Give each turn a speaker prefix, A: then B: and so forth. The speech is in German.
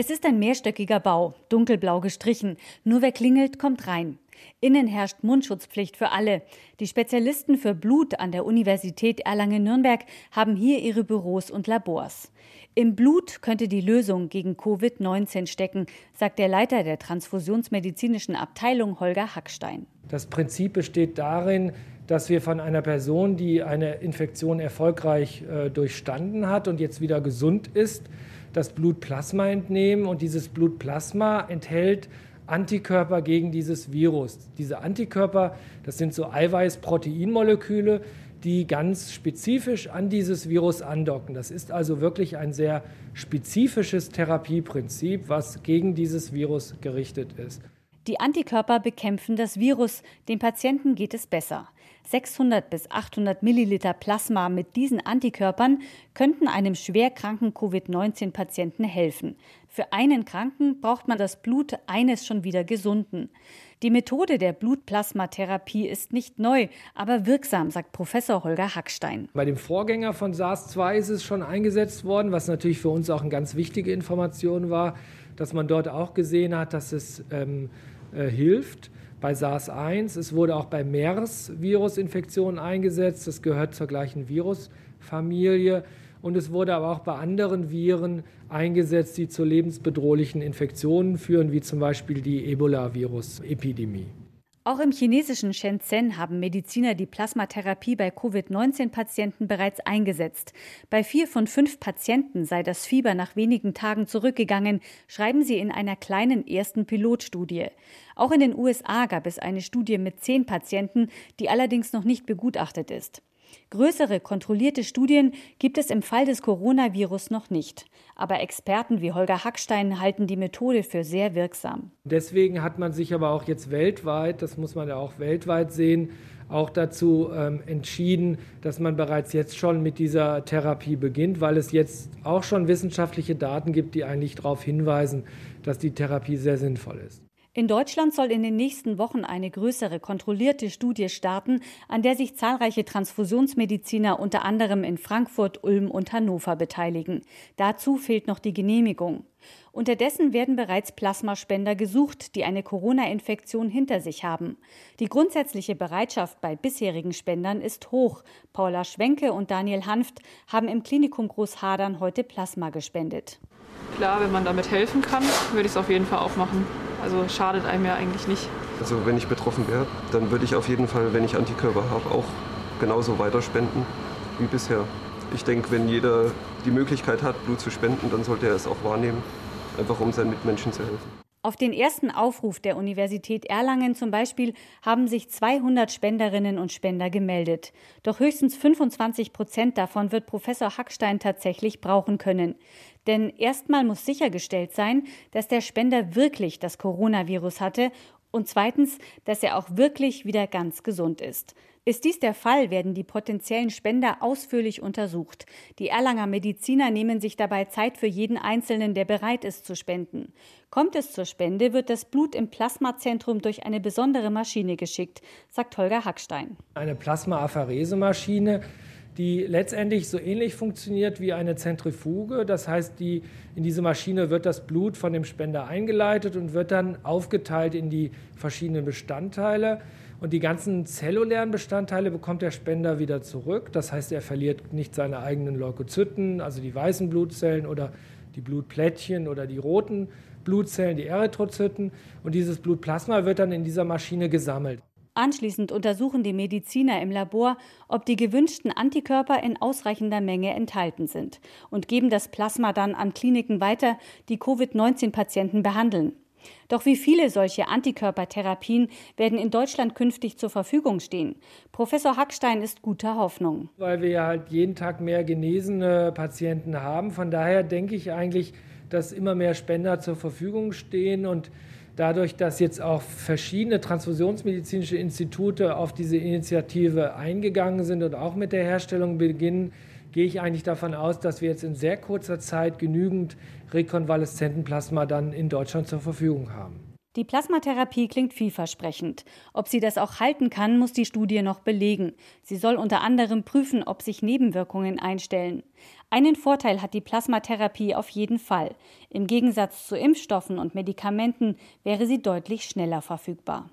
A: Es ist ein mehrstöckiger Bau, dunkelblau gestrichen. Nur wer klingelt, kommt rein. Innen herrscht Mundschutzpflicht für alle. Die Spezialisten für Blut an der Universität Erlangen-Nürnberg haben hier ihre Büros und Labors. Im Blut könnte die Lösung gegen Covid-19 stecken, sagt der Leiter der transfusionsmedizinischen Abteilung Holger Hackstein.
B: Das Prinzip besteht darin, dass wir von einer Person, die eine Infektion erfolgreich äh, durchstanden hat und jetzt wieder gesund ist, das Blutplasma entnehmen und dieses Blutplasma enthält Antikörper gegen dieses Virus. Diese Antikörper, das sind so Eiweiß-Proteinmoleküle, die ganz spezifisch an dieses Virus andocken. Das ist also wirklich ein sehr spezifisches Therapieprinzip, was gegen dieses Virus gerichtet ist.
A: Die Antikörper bekämpfen das Virus, dem Patienten geht es besser. 600 bis 800 Milliliter Plasma mit diesen Antikörpern könnten einem schwerkranken Covid-19-Patienten helfen. Für einen Kranken braucht man das Blut eines schon wieder Gesunden. Die Methode der Blutplasmatherapie ist nicht neu, aber wirksam, sagt Professor Holger Hackstein.
B: Bei dem Vorgänger von SARS-2 ist es schon eingesetzt worden, was natürlich für uns auch eine ganz wichtige Information war, dass man dort auch gesehen hat, dass es ähm, äh, hilft bei SARS-1. Es wurde auch bei MERS-Virusinfektionen eingesetzt. Das gehört zur gleichen Virusfamilie. Und es wurde aber auch bei anderen Viren eingesetzt, die zu lebensbedrohlichen Infektionen führen, wie zum Beispiel die Ebola-Virus-Epidemie.
A: Auch im chinesischen Shenzhen haben Mediziner die Plasmatherapie bei Covid-19-Patienten bereits eingesetzt. Bei vier von fünf Patienten sei das Fieber nach wenigen Tagen zurückgegangen, schreiben sie in einer kleinen ersten Pilotstudie. Auch in den USA gab es eine Studie mit zehn Patienten, die allerdings noch nicht begutachtet ist. Größere kontrollierte Studien gibt es im Fall des Coronavirus noch nicht. Aber Experten wie Holger Hackstein halten die Methode für sehr wirksam.
B: Deswegen hat man sich aber auch jetzt weltweit, das muss man ja auch weltweit sehen, auch dazu ähm, entschieden, dass man bereits jetzt schon mit dieser Therapie beginnt, weil es jetzt auch schon wissenschaftliche Daten gibt, die eigentlich darauf hinweisen, dass die Therapie sehr sinnvoll ist.
A: In Deutschland soll in den nächsten Wochen eine größere kontrollierte Studie starten, an der sich zahlreiche Transfusionsmediziner unter anderem in Frankfurt, Ulm und Hannover beteiligen. Dazu fehlt noch die Genehmigung. Unterdessen werden bereits Plasmaspender gesucht, die eine Corona-Infektion hinter sich haben. Die grundsätzliche Bereitschaft bei bisherigen Spendern ist hoch. Paula Schwenke und Daniel Hanft haben im Klinikum Großhadern heute Plasma gespendet.
C: Klar, wenn man damit helfen kann, würde ich es auf jeden Fall auch machen. Also schadet einem ja eigentlich nicht.
D: Also wenn ich betroffen wäre, dann würde ich auf jeden Fall, wenn ich Antikörper habe, auch genauso weiterspenden wie bisher. Ich denke, wenn jeder die Möglichkeit hat, Blut zu spenden, dann sollte er es auch wahrnehmen, einfach um seinen Mitmenschen zu helfen.
A: Auf den ersten Aufruf der Universität Erlangen zum Beispiel haben sich 200 Spenderinnen und Spender gemeldet. Doch höchstens 25 Prozent davon wird Professor Hackstein tatsächlich brauchen können. Denn erstmal muss sichergestellt sein, dass der Spender wirklich das Coronavirus hatte und zweitens, dass er auch wirklich wieder ganz gesund ist. Ist dies der Fall, werden die potenziellen Spender ausführlich untersucht. Die Erlanger Mediziner nehmen sich dabei Zeit für jeden Einzelnen, der bereit ist zu spenden. Kommt es zur Spende, wird das Blut im Plasmazentrum durch eine besondere Maschine geschickt, sagt Holger Hackstein.
B: Eine Plasmaapherese-Maschine die letztendlich so ähnlich funktioniert wie eine Zentrifuge. Das heißt, die, in diese Maschine wird das Blut von dem Spender eingeleitet und wird dann aufgeteilt in die verschiedenen Bestandteile. Und die ganzen zellulären Bestandteile bekommt der Spender wieder zurück. Das heißt, er verliert nicht seine eigenen Leukozyten, also die weißen Blutzellen oder die Blutplättchen oder die roten Blutzellen, die Erythrozyten. Und dieses Blutplasma wird dann in dieser Maschine gesammelt.
A: Anschließend untersuchen die Mediziner im Labor, ob die gewünschten Antikörper in ausreichender Menge enthalten sind und geben das Plasma dann an Kliniken weiter, die Covid-19-Patienten behandeln. Doch wie viele solche Antikörpertherapien werden in Deutschland künftig zur Verfügung stehen? Professor Hackstein ist guter Hoffnung.
B: Weil wir ja halt jeden Tag mehr genesene Patienten haben. Von daher denke ich eigentlich, dass immer mehr Spender zur Verfügung stehen und dadurch, dass jetzt auch verschiedene transfusionsmedizinische Institute auf diese Initiative eingegangen sind und auch mit der Herstellung beginnen, gehe ich eigentlich davon aus, dass wir jetzt in sehr kurzer Zeit genügend Rekonvaleszentenplasma dann in Deutschland zur Verfügung haben.
A: Die Plasmatherapie klingt vielversprechend. Ob sie das auch halten kann, muss die Studie noch belegen. Sie soll unter anderem prüfen, ob sich Nebenwirkungen einstellen. Einen Vorteil hat die Plasmatherapie auf jeden Fall. Im Gegensatz zu Impfstoffen und Medikamenten wäre sie deutlich schneller verfügbar.